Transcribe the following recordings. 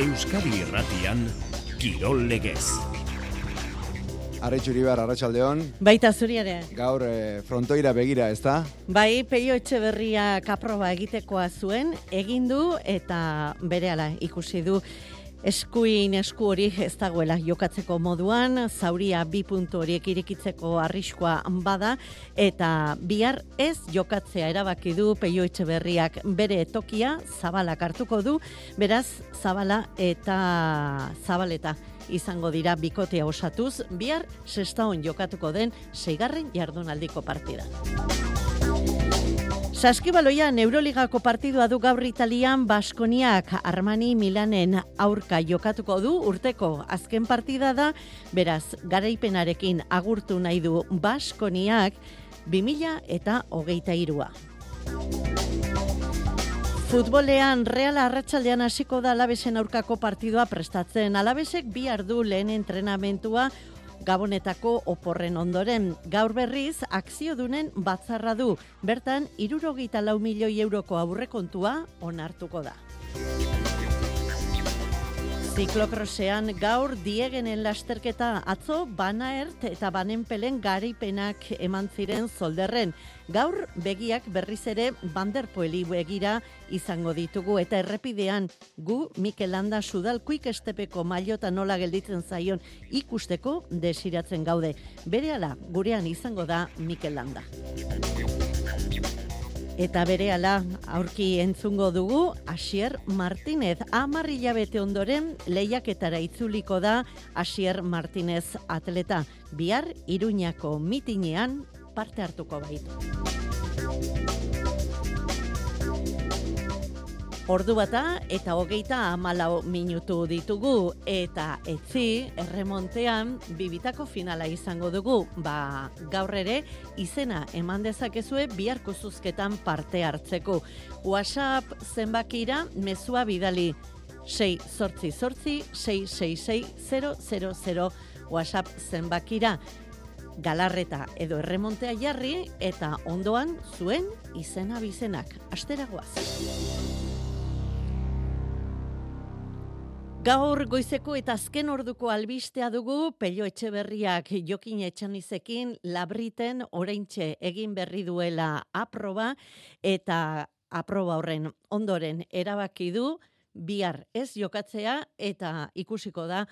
Euskadi Irratian Kirol Legez. Arretxuri behar, arratxaldeon. Baita zuri ere. Gaur e, frontoira begira, ez da? Bai, peio etxe berria kaproba egitekoa zuen, egin du eta bere ikusi du eskuin esku hori ez dagoela jokatzeko moduan, zauria bi puntu horiek irikitzeko arriskoa bada, eta bihar ez jokatzea erabaki du peio etxe berriak bere tokia, zabalak hartuko du, beraz, zabala eta zabaleta izango dira bikotea osatuz, bihar sextaon jokatuko den seigarren jardunaldiko partida. Saskibaloian Euroligako partidua du gaur Italian Baskoniak Armani Milanen aurka jokatuko du urteko azken partida da, beraz garaipenarekin agurtu nahi du Baskoniak 2000 eta hogeita irua. Futbolean Real Arratsaldean hasiko da Alabesen aurkako partidua prestatzen. Alabesek bi ardu lehen entrenamentua Gabonetako oporren ondoren. Gaur berriz, akzio dunen batzarra du. Bertan, irurogeita lau milioi euroko aurrekontua onartuko da. Ziklokrosean gaur diegenen lasterketa atzo banaert eta banenpelen garaipenak eman ziren zolderren. Gaur begiak berriz ere banderpoeli begira izango ditugu eta errepidean gu Mikel Landa sudalkuik estepeko mailota nola gelditzen zaion ikusteko desiratzen gaude. Berehala gurean izango da Mikel Landa. Eta bere ala aurki entzungo dugu Asier Martinez. Amarri jabete ondoren lehiaketara itzuliko da Asier Martinez atleta. Bihar Iruñako mitinean parte hartuko baitu. Ordu bata eta hogeita amalau minutu ditugu eta etzi erremontean bibitako finala izango dugu. Ba, gaur ere izena eman dezakezue biharko zuzketan parte hartzeko. WhatsApp zenbakira mezua bidali 6 sortzi sortzi 666 WhatsApp zenbakira galarreta edo erremontea jarri eta ondoan zuen izena bizenak. Asteragoaz. Gaur goizeko eta azken orduko albistea dugu Pello Etxeberriak Jokin Etxanizekin labriten oraintxe egin berri duela aproba eta aproba horren ondoren erabaki du bihar ez jokatzea eta ikusiko da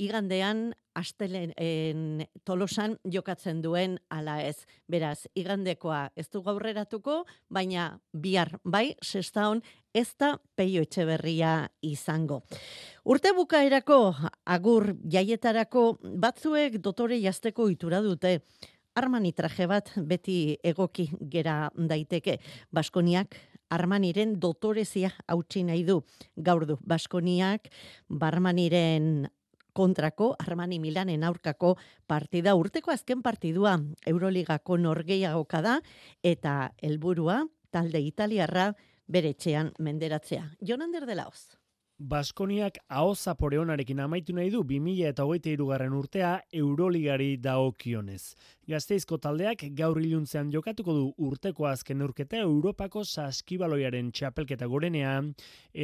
igandean astelen en, tolosan jokatzen duen ala ez. Beraz, igandekoa ez du gaurreratuko, baina bihar bai, sestaon ez da peio etxeberria izango. Urte bukaerako agur jaietarako batzuek dotore jazteko itura dute. Armani traje bat beti egoki gera daiteke. Baskoniak Armaniren dotorezia hautsi nahi du. Gaur du, Baskoniak Barmaniren kontrako Armani Milanen aurkako partida urteko azken partidua Euroligako norgeiagoka da eta helburua talde italiarra bere etxean menderatzea. Jonander de Laos. Baskoniak aho zaporeonarekin amaitu nahi du 2000 eta hogeita irugarren urtea Euroligari daokionez. Gazteizko taldeak gaur iluntzean jokatuko du urteko azken urketa Europako saskibaloiaren txapelketa gorenean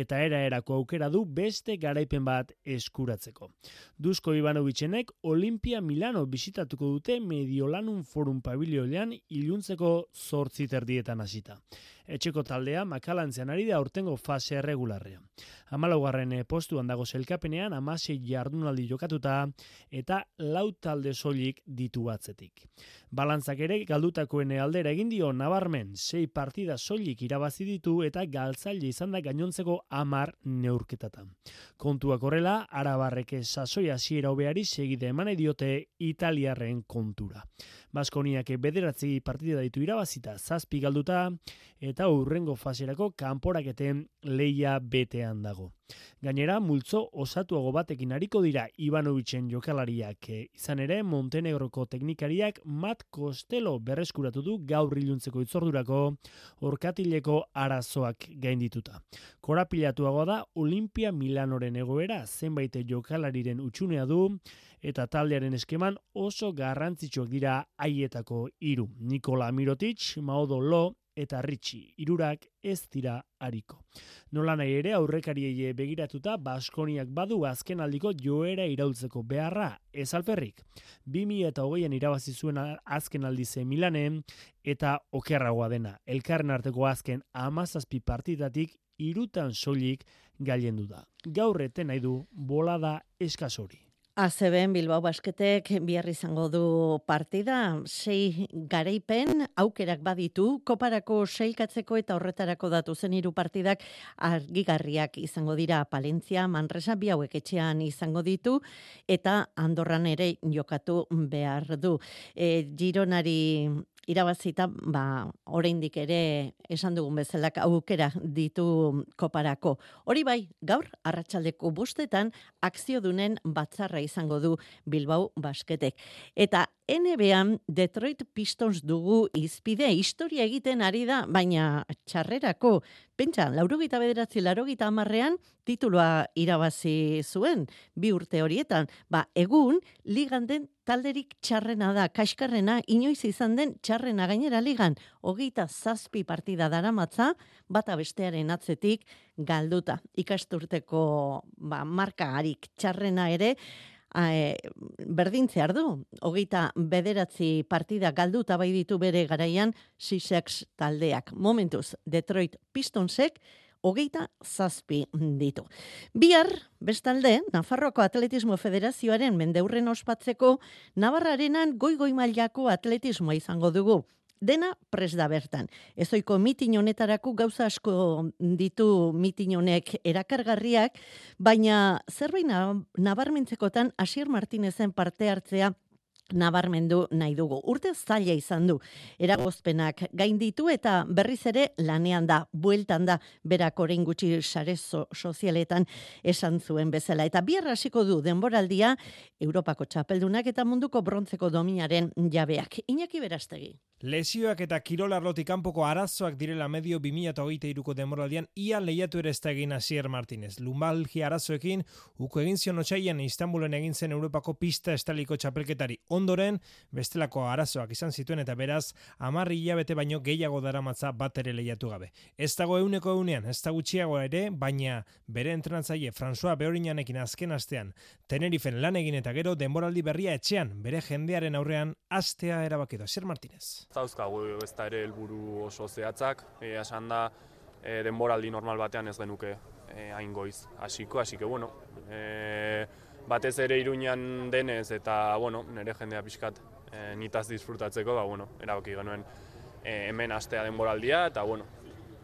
eta era erako aukera du beste garaipen bat eskuratzeko. Duzko Ivanovitzenek Olimpia Milano bisitatuko dute Mediolanum Forum Pabilioilean iluntzeko zortzi terdietan hasita. Etxeko taldea makalantzean ari da urtengo fase erregularrean. Amalaugarren postuan dago zelkapenean amasei jardunaldi jokatuta eta lau talde soilik ditu batzetik. Balantzak ere galdutakoen aldera egin dio nabarmen sei partida soilik irabazi ditu eta galtzaile izan da gainontzeko amar neurketatan. Kontuak horrela, arabarreke sasoia hasiera hobeari segide eman diote italiarren kontura. Baskoniak bederatzi partida ditu irabazita zazpi galduta eta urrengo faserako kanporaketen leia betean dago. Gainera, multzo osatuago batekin hariko dira Ivanovicen jokalariak. E, izan ere, Montenegroko teknikariak Mat Kostelo berreskuratu du gaur iluntzeko itzordurako orkatileko arazoak gaindituta. Korapilatuago da Olimpia Milanoren egoera zenbait jokalariren utxunea du eta taldearen eskeman oso garrantzitsuak dira haietako hiru. Nikola Mirotic, Maodo Lo eta Ritxi, irurak ez dira hariko. Nola nahi ere aurrekariei begiratuta Baskoniak badu azken aldiko joera iraultzeko beharra ez alperrik. 2000 eta hogeian irabazi zuen azken aldize Milanen eta okerragoa dena. Elkarren arteko azken amazazpi partidatik irutan soilik gailendu da. Gaur eten nahi du bolada eskasori. ACBen Bilbao Basketek bihar izango du partida, sei garaipen aukerak baditu, koparako seilkatzeko eta horretarako datu zen hiru partidak argigarriak izango dira Palentzia, Manresa, bi hauek etxean izango ditu, eta Andorran ere jokatu behar du. E, Gironari irabazita, ba, oraindik ere esan dugun bezala aukera ditu koparako. Hori bai, gaur arratsaldeko bostetan akzio dunen batzarra izango du Bilbao basketek. Eta NBA Detroit Pistons dugu izpide historia egiten ari da, baina txarrerako, pentsa, laurogita bederatzi, laurogita amarrean, tituloa irabazi zuen, bi urte horietan. Ba, egun, ligan den talderik txarrena da, kaskarrena, inoiz izan den txarrena gainera ligan, hogeita zazpi partida daramatza, bata bestearen atzetik galduta. Ikasturteko ba, marka harik txarrena ere, e, berdintze ardu. Hogeita bederatzi partida galduta bai ditu bere garaian Sixex taldeak. Momentuz, Detroit Pistonsek hogeita zazpi ditu. Bihar, bestalde, Nafarroko Atletismo Federazioaren mendeurren ospatzeko, Navarrarenan goi-goi mailako atletismoa izango dugu dena pres da bertan. Ezoiko mitin honetarako gauza asko ditu mitin honek erakargarriak, baina zerbait nabarmentzekotan Asier Martinezen parte hartzea nabarmendu nahi dugu. Urte zaila izan du, eragozpenak gain ditu eta berriz ere lanean da, bueltan da, berak orain gutxi sare sozialetan esan zuen bezala. Eta bierra hasiko du denboraldia Europako txapeldunak eta munduko brontzeko dominaren jabeak. Iñaki berastegi. Lesioak eta kirolarlotik kanpoko arazoak direla medio 2008ko demoraldian ia lehiatu ere ez da egin Asier Martinez. Lumbalgi arazoekin, uko egin zion otxaian Istanbulen egin zen Europako pista estaliko txapelketari ondoren, bestelako arazoak izan zituen eta beraz, amarri hilabete baino gehiago daramatza bat ere lehiatu gabe. Ez dago euneko eunean, ez da gutxiago ere, baina bere entrenatzaile François Beorinanekin azken astean, Tenerifen lan egin eta gero denboraldi berria etxean, bere jendearen aurrean, astea erabakido. Asier Martinez zauzkagu ez da ere helburu oso zehatzak, e, esan da e, denboraldi normal batean ez genuke e, hain goiz hasiko, hasi que bueno, e, batez ere iruñan denez eta bueno, nire jendea pixkat e, nitaz disfrutatzeko, ba, bueno, erabaki genuen e, hemen astea denboraldia eta bueno,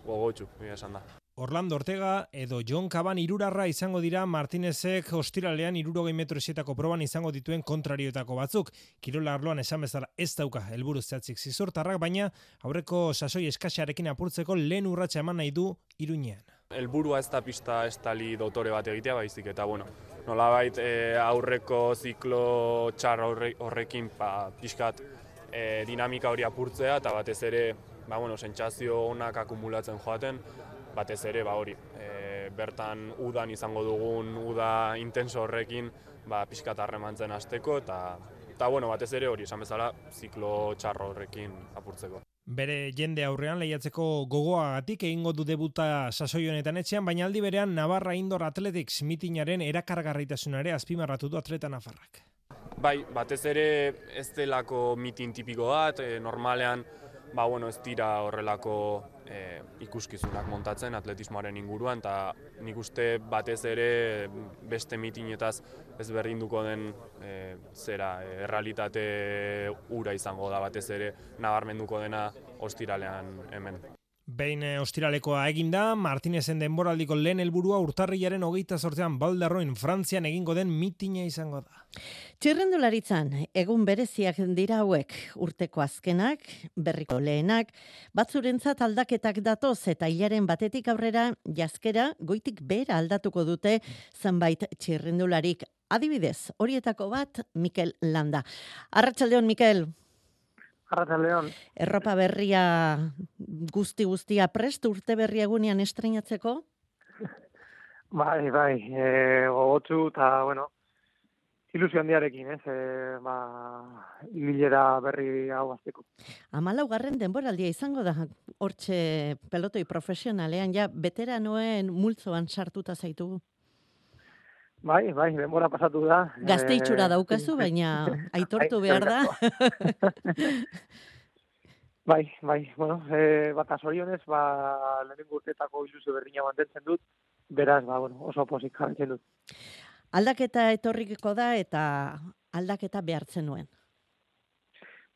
gogotxu, esan da. Orlando Ortega edo John Caban irurarra izango dira Martinezek hostiralean irurogei metro esietako proban izango dituen kontrarioetako batzuk. Kirola arloan esan bezala ez dauka helburu zehatzik zizortarrak, baina aurreko sasoi eskaxarekin apurtzeko lehen urratsa eman nahi du iruñean. Helburua ez da pista ez tali dotore bat egitea baizik eta bueno, nola bait eh, aurreko ziklo txar horrekin pa, ba, pixkat e, dinamika hori apurtzea eta batez ere ba, bueno, sentsazio onak akumulatzen joaten, batez ere ba hori e, bertan udan izango dugun uda intenso horrekin ba pixkat harremantzen hasteko eta eta bueno batez ere hori esan bezala ziklo txarro horrekin apurtzeko Bere jende aurrean lehiatzeko gogoagatik egingo du debuta sasoi honetan etxean, baina aldi berean Navarra Indoor Athletics mitinaren erakargarritasunare azpimarratu du atleta Nafarrak. Bai, batez ere ez delako mitin tipiko bat, e, normalean ba, bueno, ez dira horrelako e, ikuskizunak montatzen atletismoaren inguruan eta nik uste batez ere beste mitinetaz ez berdinduko den e, zera errealitate ura izango da batez ere nabarmenduko dena ostiralean hemen. Behin eh, ostiralekoa eginda, Martinezen denboraldiko lehen helburua urtarriaren hogeita sortzean baldarroin Frantzian egingo den mitina izango da. Txirrendularitzan, egun bereziak dira hauek urteko azkenak, berriko lehenak, batzurentzat aldaketak datoz eta hilaren batetik aurrera jazkera goitik bera aldatuko dute zenbait txirrendularik. Adibidez, horietako bat, Mikel Landa. Arratxaldeon, Mikel. Arratxaldeon. Erropa berria guzti guztia prest urte berria egunean estreinatzeko? Bai, bai, e, gogotu eta, bueno, ilusio handiarekin, ez, e, ba, ibilera berri hau azteko. Amalaugarren denboraldia izango da, hortxe pelotoi profesionalean, ja, veteranoen multzoan sartuta zaitugu. Bai, bai, denbora pasatu da. Gazte itxura Eh, daukazu, baina aitortu behar da. Bai, bai, bueno, e, bat zorionez, ba, lehenengo urteetako ilusio berdina mantentzen dut, beraz, ba, bueno, oso pozik jarraitzen dut. Aldaketa etorriko da eta aldaketa behartzen nuen.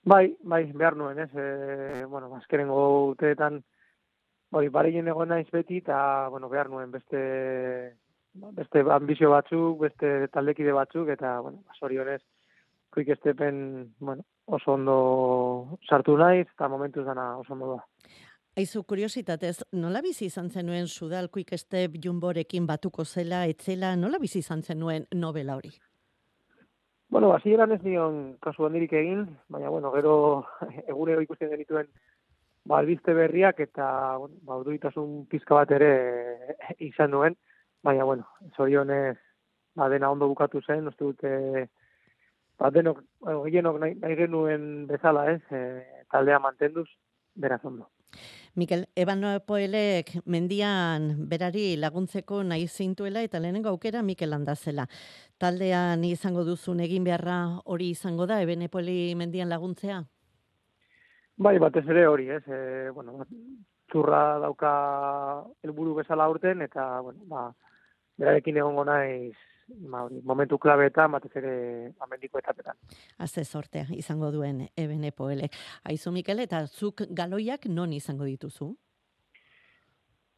Bai, bai, behar nuen, ez, e, bueno, azkenengo urteetan, hori, bareien egon naiz beti, eta, bueno, behar nuen beste, beste ambizio batzuk, beste taldekide batzuk, eta, bueno, ba, zorionez, quick stepen, bueno, oso ondo sartu naiz, eta momentuz dana oso ondo da. Aizu, kuriositatez, nola bizi izan zenuen Sudal Quick Step jumborekin batuko zela, etzela, nola bizi izan zenuen novela hori? Bueno, hasieran ez nion kasu handirik egin, baina bueno, gero egunero ikusten genituen ba albiste berriak eta bueno, ba pizka bat ere izan nuen, baina bueno, zorionez ba dena ondo bukatu zen, uste dute ba denok gehienok nahi, nahi genuen bezala, ez, e, taldea mantenduz, beraz ondo. Mikel, Eban Poelek mendian berari laguntzeko nahi zintuela eta lehenengo aukera Mikel handazela. Taldean izango duzun egin beharra hori izango da, Eben Poeli mendian laguntzea? Bai, batez ere hori, ez, e, bueno, zurra dauka helburu bezala aurten eta bueno, ba berarekin egongo naiz ba, hori, momentu klabeetan batez ere amendiko etapetan. Aze sortea izango duen Eben Poelek. Aizu Mikel, eta zuk galoiak non izango dituzu?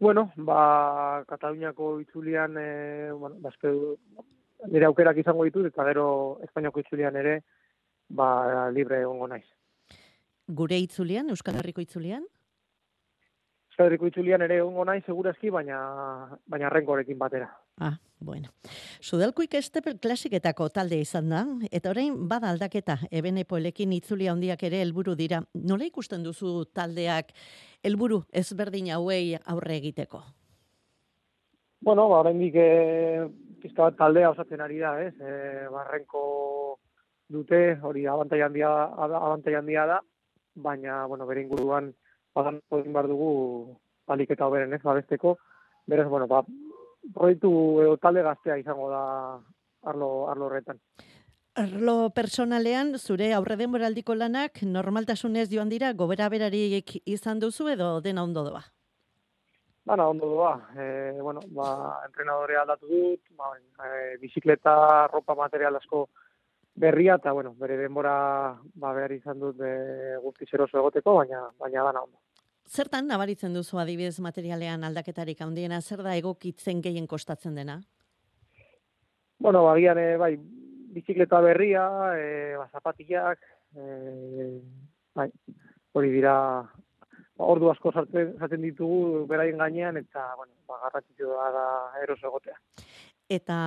Bueno, ba, Kataluniako itzulian, e, bueno, ba, du- nire aukerak izango ditut, eta gero Espainiako itzulian ere, ba, libre egongo naiz. Gure itzulian, Euskal Herriko itzulian? Euskal Herriko itzulian ere egongo naiz, segurazki, baina, baina renkorekin batera. Ah, bueno. Sudalkuik estepel klasiketako talde izan da, eta orain bada aldaketa, ebene poelekin itzulia handiak ere helburu dira. Nola ikusten duzu taldeak helburu ezberdin hauei aurre egiteko? Bueno, ba, oraindik e, pizka bat taldea osatzen ari da, ez? E, barrenko dute, hori abantai handia, abantai handia da, baina, bueno, bere inguruan, badan egin behar dugu balik eta hoberen, ez, babesteko. Beraz, bueno, ba, proiektu edo talde gaztea izango da arlo, arlo horretan. Arlo personalean, zure aurre denboraldiko lanak normaltasunez joan dira, gobera berarik izan duzu edo dena ondo doa? Bana, ondo doa. E, bueno, ba, entrenadorea aldatu dut, ba, e, bizikleta, ropa material asko berria, eta, bueno, bere denbora ba, behar izan dut e, guztiz eroso egoteko, baina, baina dana ondo. Zertan nabaritzen duzu adibidez materialean aldaketarik handiena, zer da egokitzen gehien kostatzen dena? Bueno, bagian, e, bai, bizikleta berria, e, ba, zapatillak, e, bai, hori dira, ba, ordu asko sartzen, sartzen ditugu beraien gainean, eta, bueno, ba, garrantzitsua da, da eroso egotea. Eta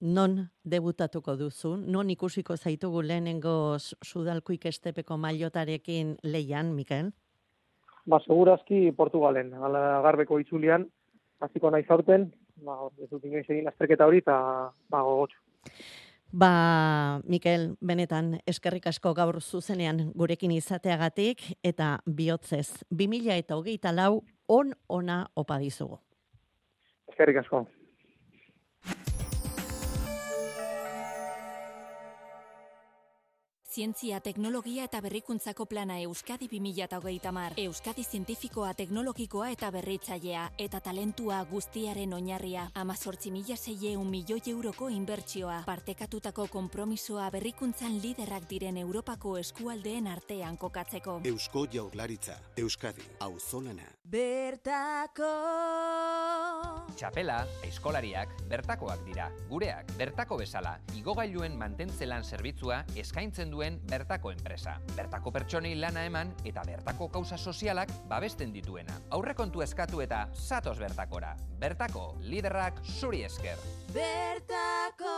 non debutatuko duzu? Non ikusiko zaitugu lehenengo sudalkuik estepeko mailotarekin leian, Mikel? Ba, segurazki Portugalen, ala garbeko itzulian, hasiko naiz aurten, ba, ez dut inoiz egin azterketa hori, eta ba, gogotxu. Ba, Mikel, benetan, eskerrik asko gaur zuzenean gurekin izateagatik, eta bihotzez, 2000 eta hogeita lau, on ona opa dizugu. Eskerrik asko. Zientzia, teknologia eta berrikuntzako plana Euskadi 2030 mar. Euskadi zientifikoa, teknologikoa eta berritzailea. Eta talentua guztiaren oinarria. Amazortzi mila zeieun milioi euroko inbertsioa. Partekatutako konpromisoa berrikuntzan liderrak diren Europako eskualdeen artean kokatzeko. Eusko Jaurlaritza, Euskadi, auzolana. Bertako... Txapela, eskolariak, bertakoak dira. Gureak, bertako bezala, igogailuen mantentzelan zerbitzua eskaintzen duen bertako enpresa. Bertako pertsonei lana eman eta bertako kausa sozialak babesten dituena. Aurrekontu eskatu eta satos bertakora. Bertako, liderrak zuri esker. Bertako...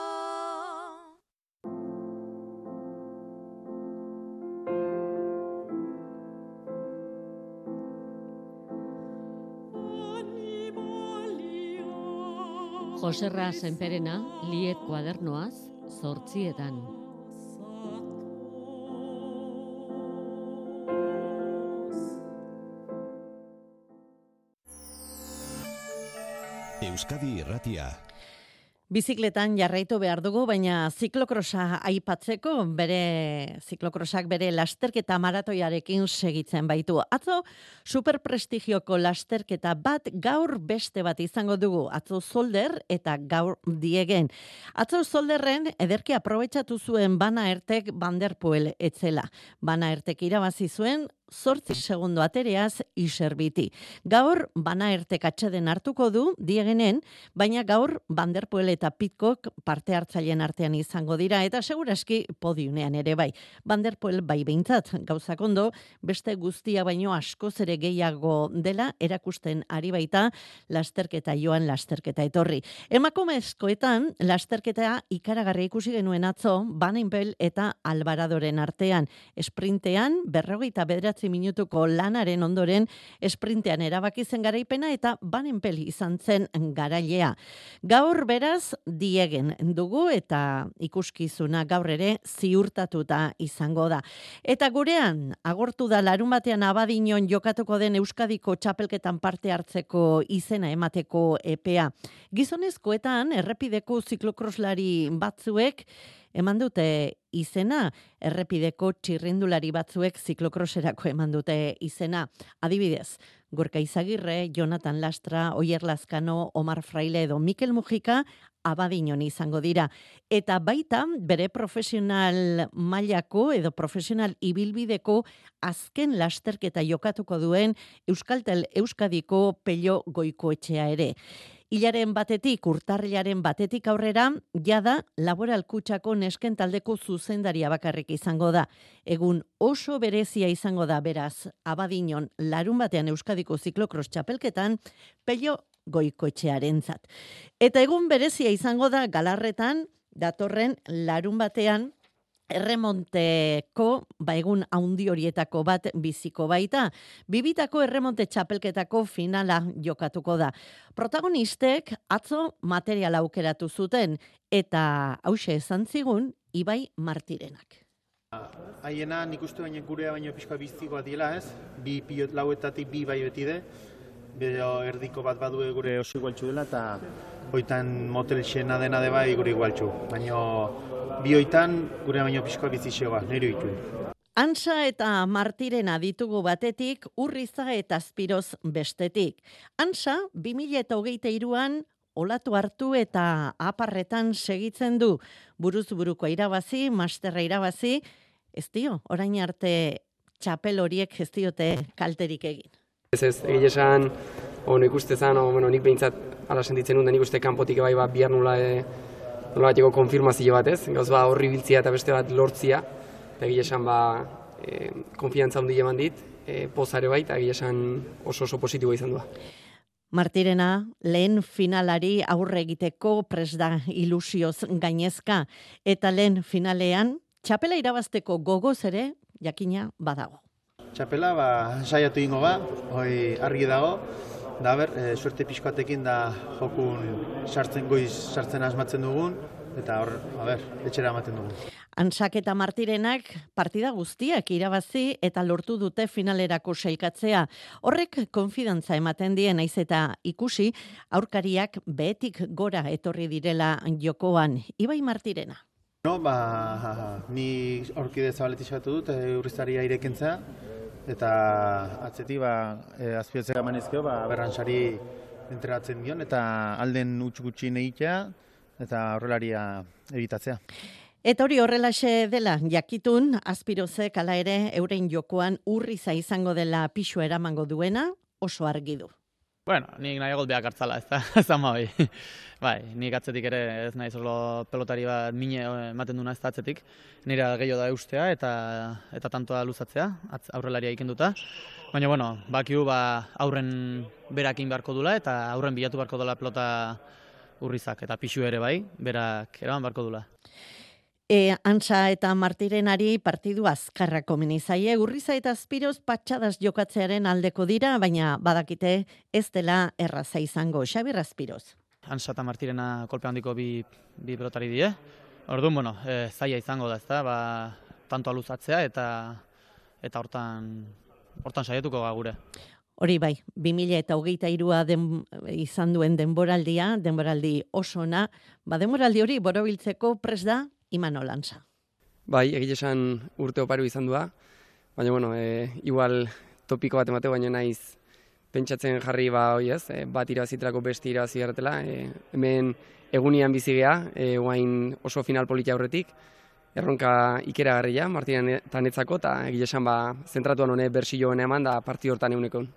Joserra Senperena, liet kuadernoaz, zortzietan. Euskadi Irratia. Bizikletan jarraitu behar dugu, baina ziklokrosa aipatzeko, bere ziklokrosak bere lasterketa maratoiarekin segitzen baitu. Atzo, superprestigioko lasterketa bat gaur beste bat izango dugu. Atzo zolder eta gaur diegen. Atzo zolderren ederki aprobetsatu zuen bana ertek banderpuel etzela. Bana ertek irabazi zuen zortzi segundo atereaz iserbiti. Gaur, bana ertek atxeden hartuko du, diegenen, baina gaur, banderpuel eta pitkok parte hartzaileen artean izango dira, eta seguraski podiunean ere bai. Banderpuel bai behintzat, gauzak ondo, beste guztia baino askoz ere gehiago dela, erakusten ari baita, lasterketa joan lasterketa etorri. Emakumezkoetan, lasterketa ikaragarri ikusi genuen atzo, Banenpel eta Albaradoren artean. Esprintean, berrogeita bederatzi minutuko lanaren ondoren, esprintean erabaki zen garaipena eta Banenpel izan zen garailea. Gaur beraz, diegen dugu eta ikuskizuna gaur ere ziurtatuta izango da. Eta gurean, agortu da larun batean abadinon jokatuko den Euskadiko txapelketan parte hartzeko izena emateko epea. Gizonezkoetan, errepideko ziklokroslari batzuek, eman dute izena, errepideko txirrindulari batzuek ziklokroserako eman dute izena. Adibidez, Gorka Izagirre, Jonathan Lastra, Oier Lazkano, Omar Fraile edo Mikel Mujika abadinon izango dira. Eta baita bere profesional mailako edo profesional ibilbideko azken lasterketa jokatuko duen Euskaltel Euskadiko pello goikoetxea ere. Ilaren batetik, urtarrilaren batetik aurrera, jada laboral kutsako nesken taldeko zuzendaria bakarrik izango da. Egun oso berezia izango da beraz, abadinon larun batean Euskadiko ziklokros txapelketan, pello goikoetxearen zat. Eta egun berezia izango da galarretan, datorren larun batean, erremonteko, ba egun haundi horietako bat biziko baita. Bibitako erremonte txapelketako finala jokatuko da. Protagonistek atzo material aukeratu zuten eta hause esan zigun Ibai Martirenak. Haiena nik uste baina gurea baino pixka biztikoa dila ez, bi pilot lauetatik bi bai beti de, bero erdiko bat badue gure oso igualtxu dela eta hoitan motel xena dena de bai gure igualtxu. Baina bi hoitan gure baino pixka bizitxegoa, nire ditu. Ansa eta Martirena ditugu batetik, urriza eta azpiroz bestetik. Ansa, 2008an olatu hartu eta aparretan segitzen du. Buruz buruko irabazi, masterra irabazi, ez dio, orain arte txapel horiek ez diote kalterik egin. Ez ez, egia esan, ono ikuste zan, o, bueno, nik behintzat ala sentitzen nuen, nik uste kanpotik bai bat bihar nula, e, nola bateko konfirmazio bat ez, gauz ba horri biltzia eta beste bat lortzia, eta egia esan ba, e, konfiantza hundi eman dit, e, pozare bai, eta egia esan oso oso positibo izan du. Martirena, lehen finalari aurre egiteko pres da ilusioz gainezka, eta lehen finalean, txapela irabazteko gogoz ere, jakina badago. Txapela, ba, saiatu ingo ba, hoi argi dago, da ber, e, suerte pixkoatekin da jokun sartzen goiz, sartzen asmatzen dugun, eta hor, a ber, etxera ematen dugun. Ansak eta Martirenak partida guztiak irabazi eta lortu dute finalerako sailkatzea. Horrek konfidantza ematen die naiz eta ikusi aurkariak behetik gora etorri direla jokoan. Ibai Martirena. No, ba, ni aurkide zabaletik dut, e, urrizaria irekentza, eta atzeti ba, e, azpiotzera manezkeo, ba, berransari entrenatzen dion, eta alden utx gutxi negitea, eta horrelaria ebitatzea. Eta hori horrelaxe dela, jakitun, azpirozek ala ere euren jokoan urriza izango dela pixua eramango duena, oso argi du. Bueno, nik nahi behar hartzala, ez da, ez da bai. nik atzetik ere ez nahi zolo pelotari bat mine ematen duna ez da atzetik. Nire gehiago da eustea eta eta tantoa luzatzea, atz, aurrelaria ikenduta. Baina, bueno, bakiu ba, aurren berakin beharko dula eta aurren bilatu beharko dula pelota urrizak eta pixu ere bai, berak eraman beharko dula. E, Antsa eta Martirenari partidu azkarra komeni zaie, urriza eta azpiroz patxadas jokatzearen aldeko dira, baina badakite ez dela erraza izango, Xabi Azpiroz. Antsa eta Martirena kolpe handiko bi, bi pelotari die, Orduan, bueno, e, zaila izango da, ezta? Ba, tanto aluzatzea eta eta hortan hortan saiatuko ga gure. Hori bai, 2000 eta hogeita irua den, izan duen denboraldia, denboraldi osona, ba denboraldi hori borobiltzeko pres da Imano Lanza. Bai, egile esan urte oparu izan dua, baina bueno, e, igual topiko bat emateu, baina naiz pentsatzen jarri ba hoi ez, e, bat irabazitrako besti irabazi e, hemen egunian bizigea, e, guain oso final politia aurretik, erronka ikera garria, Martina tanetzako, eta egile esan ba, zentratuan hone bersioen eman da parti hortan egunekon.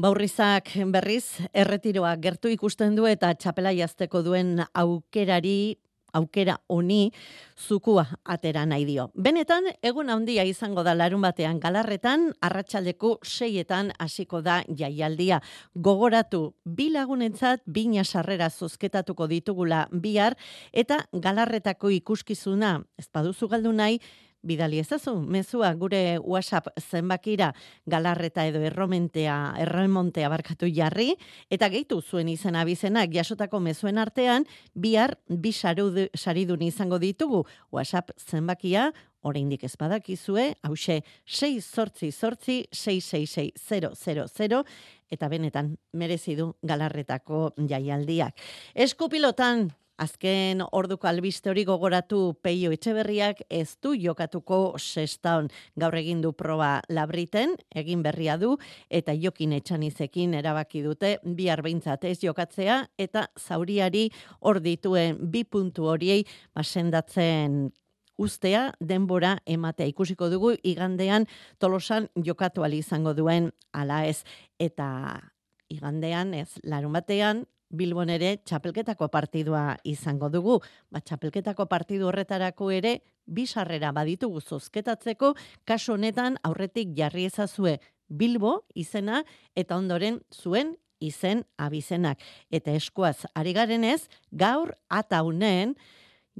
Baurrizak berriz, erretiroa gertu ikusten du eta txapela jazteko duen aukerari aukera honi zukua atera nahi dio. Benetan, egun handia izango da larun batean galarretan, arratsaldeko seietan hasiko da jaialdia. Gogoratu, bi lagunentzat bina sarrera zozketatuko ditugula bihar, eta galarretako ikuskizuna, ez baduzu galdu nahi, bidali ezazu, mezua gure WhatsApp zenbakira galarreta edo erromentea, erremontea barkatu jarri, eta gehitu zuen izan abizenak jasotako mezuen artean, bihar bi saridun izango ditugu. WhatsApp zenbakia, oraindik ez badakizue, hause 6 sortzi sortzi 666 eta benetan merezi du galarretako jaialdiak. Eskupilotan Azken orduko albiste hori gogoratu peio etxeberriak ez du jokatuko sestaon gaur egin du proba labriten, egin berria du, eta jokin etxanizekin erabaki dute bi arbeintzat ez jokatzea, eta zauriari hor dituen bi puntu horiei basendatzen ustea denbora ematea. Ikusiko dugu igandean tolosan jokatu izango duen ala ez. Eta igandean ez larun batean Bilbon ere txapelketako partidua izango dugu. Ba, txapelketako partidu horretarako ere bisarrera baditugu zozketatzeko, kaso honetan aurretik jarri ezazue Bilbo izena eta ondoren zuen izen abizenak. Eta eskuaz ari garenez, gaur ataunen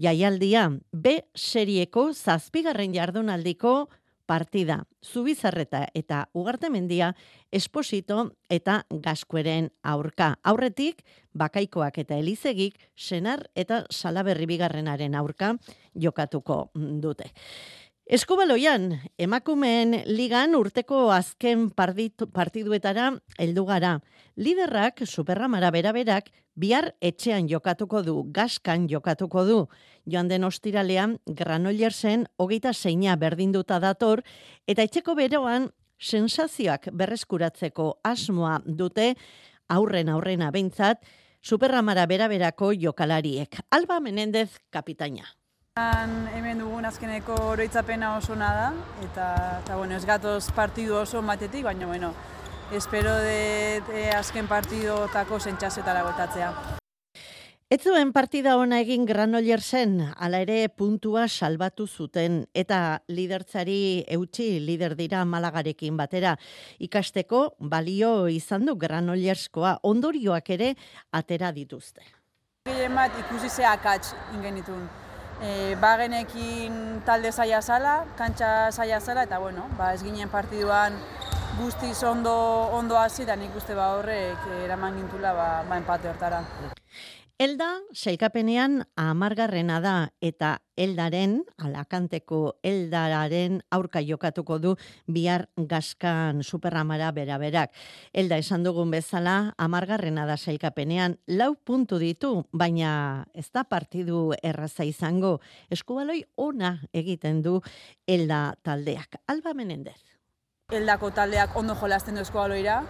jaialdia B serieko zazpigarren jardunaldiko partida. Zubizarreta eta Ugartemendia esposito eta gaskueren aurka. Aurretik, bakaikoak eta elizegik senar eta salaberri bigarrenaren aurka jokatuko dute. Eskubaloian, emakumeen ligan urteko azken partiduetara heldu gara. Liderrak, superramara beraberak, bihar etxean jokatuko du, gaskan jokatuko du. Joan den ostiralean, granollersen hogeita zeina berdinduta dator, eta etxeko beroan, sensazioak berreskuratzeko asmoa dute, aurren aurrena behintzat, superramara beraberako jokalariek. Alba Menendez, kapitaina. Hemen dugun azkeneko oroitzapena oso da, eta, eta bueno, ez gatoz partidu oso matetik, baina bueno, espero de, de azken partidotako zentxazetara gotatzea. Ez zuen partida ona egin Granollersen, ala ere puntua salbatu zuten, eta lidertzari eutxi lider dira malagarekin batera. Ikasteko balio izan du Granollerskoa, ondorioak ere atera dituzte. Gehien bat ikusi zeak atx ingenitun e, bagenekin talde zaila zala, kantxa zaila zala, eta bueno, ba, ez ginen partiduan guztiz ondo, ondo hasi, da nik uste ba horrek eraman gintula ba, ba empate hortara. Elda, seikapenean amargarrena da eta eldaren, alakanteko eldararen aurka jokatuko du bihar gaskan superramara beraberak. Elda esan dugun bezala, amargarrena da seikapenean, lau puntu ditu, baina ez da partidu erraza izango, eskubaloi ona egiten du elda taldeak. Alba Menendez. Eldako taldeak ondo jolazten du eskubaloira,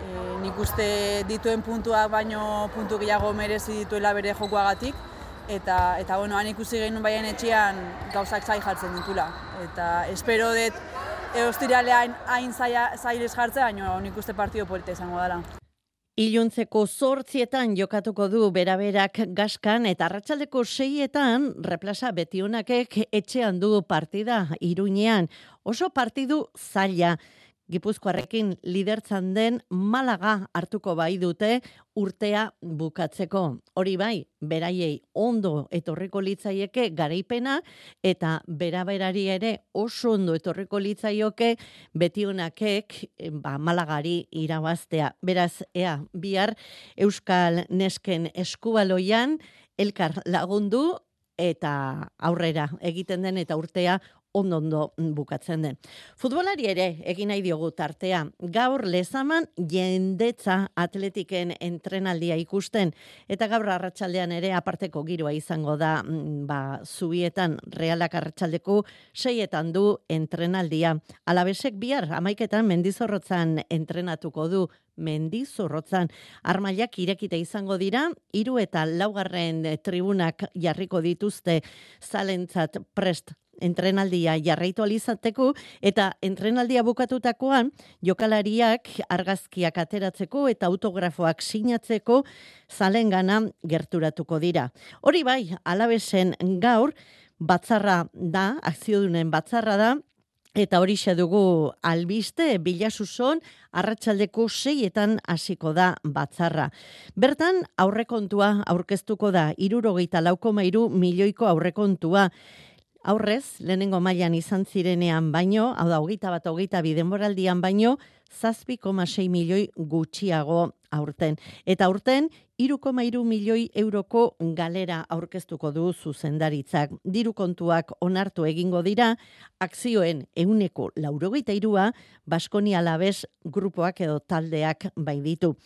e, nik uste dituen puntuak baino puntu gehiago merezi dituela bere jokoagatik eta eta bueno, han ikusi genuen baien etxean gauzak zai jartzen ditula eta espero dut eostiralean hain zailez jartzea, baina nik uste partido polita izango dela. Iluntzeko zortzietan jokatuko du beraberak gaskan eta arratsaldeko seietan replasa betionakek etxean du partida iruñean. Oso partidu zaila. Gipuzkoarrekin lidertzan den Malaga hartuko bai dute urtea bukatzeko. Hori bai, beraiei ondo etorriko litzaieke garaipena eta beraberari ere oso ondo etorriko litzaioke betionakek ba, Malagari irabaztea. Beraz, ea, bihar Euskal Nesken eskubaloian elkar lagundu eta aurrera egiten den eta urtea ondo ondo bukatzen den. Futbolari ere egin nahi diogu tartea. Gaur lezaman jendetza atletiken entrenaldia ikusten eta gaur arratsaldean ere aparteko giroa izango da mm, ba zubietan realak arratsaldeko seietan du entrenaldia. Alabesek bihar amaiketan mendizorrotzan entrenatuko du mendizorrotzan. Armailak irekita izango dira, hiru eta laugarren tribunak jarriko dituzte zalentzat prest entrenaldia jarraitu alizateko eta entrenaldia bukatutakoan jokalariak argazkiak ateratzeko eta autografoak sinatzeko zalengana gerturatuko dira. Hori bai, alabesen gaur, batzarra da, akziodunen batzarra da, Eta hori dugu albiste, bilasuson, arratsaldeko seietan hasiko da batzarra. Bertan, aurrekontua aurkeztuko da, irurogeita lauko mairu milioiko aurrekontua. Aurrez, lehenengo mailan izan zirenean baino, hau da, hogeita bat, hogeita bidenboraldian baino, zazpi milioi gutxiago aurten. Eta aurten, iruko mairu milioi euroko galera aurkeztuko du zuzendaritzak. Diru kontuak onartu egingo dira, akzioen euneko laurogeita irua, Baskoni Alabez grupoak edo taldeak bai ditu.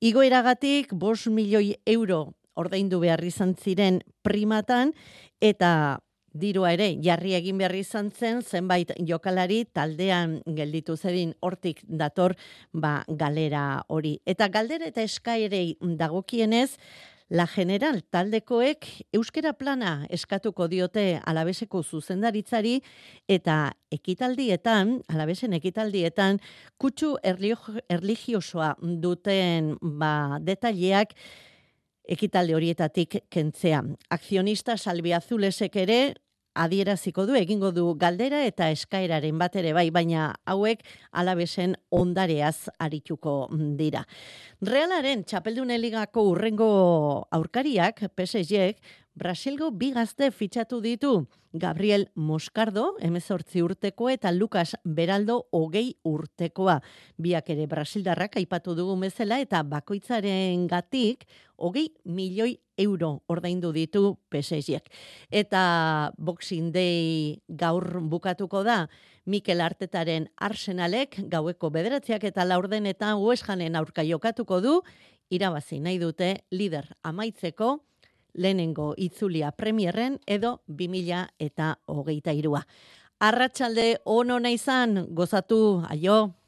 Igoeragatik, bos milioi euro ordaindu behar izan ziren primatan, eta dirua ere jarri egin behar izan zen zenbait jokalari taldean gelditu zedin hortik dator ba galera hori eta galdera eta eskaerei dagokienez La General taldekoek euskera plana eskatuko diote alabeseko zuzendaritzari eta ekitaldietan, alabesen ekitaldietan, kutsu erligiosoa duten ba, detaileak ekitalde horietatik kentzea. Akzionista Salvi Azulesek ere adieraziko du egingo du galdera eta eskaeraren bat ere bai, baina hauek alabesen ondareaz arituko dira. Realaren txapeldun eligako urrengo aurkariak, PSG, Brasilgo bi gazte fitxatu ditu. Gabriel Moscardo, emezortzi urteko, eta Lucas Beraldo, hogei urtekoa. Biak ere Brasildarrak aipatu dugu mezela, eta bakoitzaren gatik, hogei milioi euro ordaindu ditu PSG-ek. Eta Boxing Day gaur bukatuko da, Mikel Artetaren Arsenalek, gaueko bederatziak eta laurden eta Uesjanen aurka jokatuko du, irabazi nahi dute, lider amaitzeko, lehenengo itzulia premierren edo 2000 eta hogeita irua. Arratxalde ono izan, gozatu, aio!